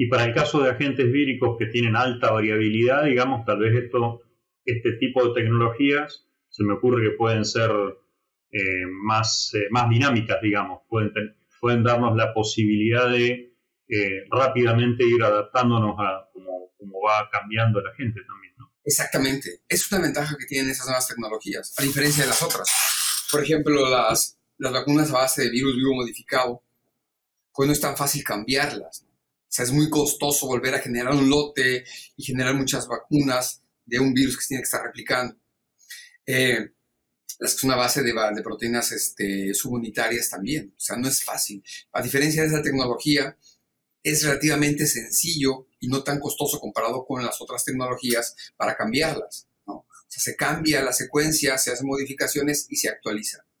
Y para el caso de agentes víricos que tienen alta variabilidad, digamos, tal vez esto, este tipo de tecnologías se me ocurre que pueden ser eh, más, eh, más dinámicas, digamos, pueden, darnos la posibilidad de eh, rápidamente ir adaptándonos a cómo, cómo va cambiando la gente también. ¿no? Exactamente, es una ventaja que tienen esas nuevas tecnologías, a diferencia de las otras. Por ejemplo, las, las vacunas a base de virus vivo modificado, pues no es tan fácil cambiarlas. O sea, es muy costoso volver a generar un lote y generar muchas vacunas de un virus que se tiene que estar replicando. Eh, es una base de, proteínas este, subunitarias también. O sea, no es fácil. A diferencia de esa tecnología, es relativamente sencillo y no tan costoso comparado con las otras tecnologías para cambiarlas. O sea, se cambia la secuencia, se hacen modificaciones y se actualiza.